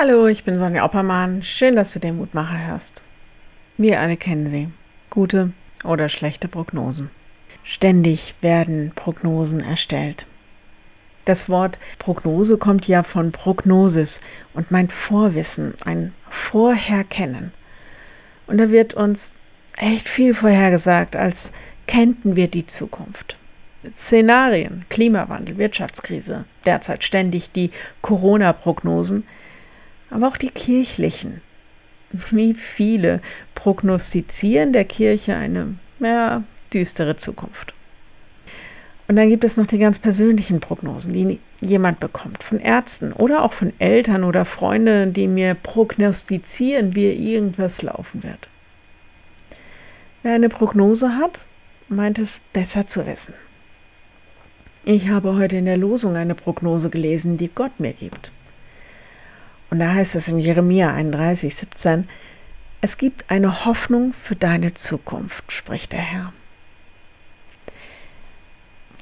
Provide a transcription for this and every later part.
Hallo, ich bin Sonja Oppermann. Schön, dass du den Mutmacher hörst. Wir alle kennen sie. Gute oder schlechte Prognosen. Ständig werden Prognosen erstellt. Das Wort Prognose kommt ja von Prognosis und meint Vorwissen, ein Vorherkennen. Und da wird uns echt viel vorhergesagt, als kennten wir die Zukunft. Szenarien, Klimawandel, Wirtschaftskrise, derzeit ständig die Corona-Prognosen, aber auch die kirchlichen. Wie viele prognostizieren der Kirche eine ja, düstere Zukunft. Und dann gibt es noch die ganz persönlichen Prognosen, die jemand bekommt von Ärzten oder auch von Eltern oder Freunden, die mir prognostizieren, wie irgendwas laufen wird. Wer eine Prognose hat, meint es besser zu wissen. Ich habe heute in der Losung eine Prognose gelesen, die Gott mir gibt. Und da heißt es in Jeremia 31, 17, es gibt eine Hoffnung für deine Zukunft, spricht der Herr.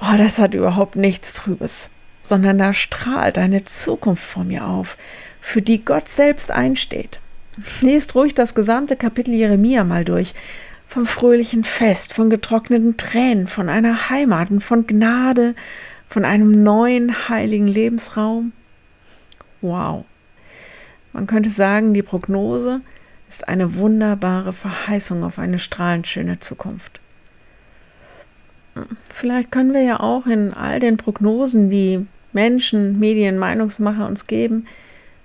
Oh, das hat überhaupt nichts Trübes, sondern da strahlt eine Zukunft vor mir auf, für die Gott selbst einsteht. Lest ruhig das gesamte Kapitel Jeremia mal durch. Vom fröhlichen Fest, von getrockneten Tränen, von einer Heimat und von Gnade, von einem neuen heiligen Lebensraum. Wow. Man könnte sagen, die Prognose ist eine wunderbare Verheißung auf eine strahlend schöne Zukunft. Vielleicht können wir ja auch in all den Prognosen, die Menschen, Medien, Meinungsmacher uns geben,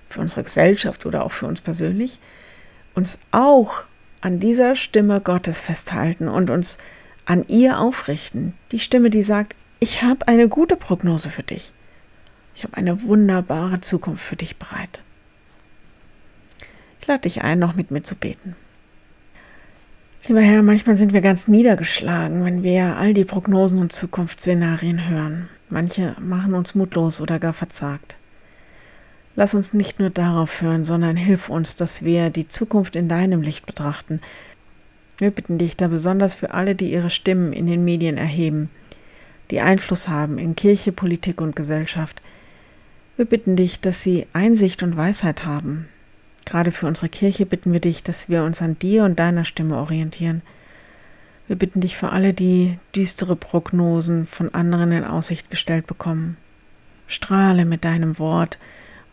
für unsere Gesellschaft oder auch für uns persönlich, uns auch an dieser Stimme Gottes festhalten und uns an ihr aufrichten. Die Stimme, die sagt, ich habe eine gute Prognose für dich. Ich habe eine wunderbare Zukunft für dich bereit. Ich lade dich ein, noch mit mir zu beten. Lieber Herr, manchmal sind wir ganz niedergeschlagen, wenn wir all die Prognosen und Zukunftsszenarien hören. Manche machen uns mutlos oder gar verzagt. Lass uns nicht nur darauf hören, sondern hilf uns, dass wir die Zukunft in deinem Licht betrachten. Wir bitten dich da besonders für alle, die ihre Stimmen in den Medien erheben, die Einfluss haben in Kirche, Politik und Gesellschaft. Wir bitten dich, dass sie Einsicht und Weisheit haben, Gerade für unsere Kirche bitten wir dich, dass wir uns an dir und deiner Stimme orientieren. Wir bitten dich für alle, die düstere Prognosen von anderen in Aussicht gestellt bekommen. Strahle mit deinem Wort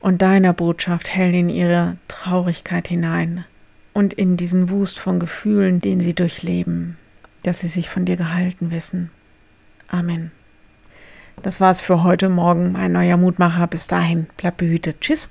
und deiner Botschaft hell in ihre Traurigkeit hinein und in diesen Wust von Gefühlen, den sie durchleben, dass sie sich von dir gehalten wissen. Amen. Das war's für heute Morgen. Ein neuer Mutmacher. Bis dahin. Bleib behütet. Tschüss.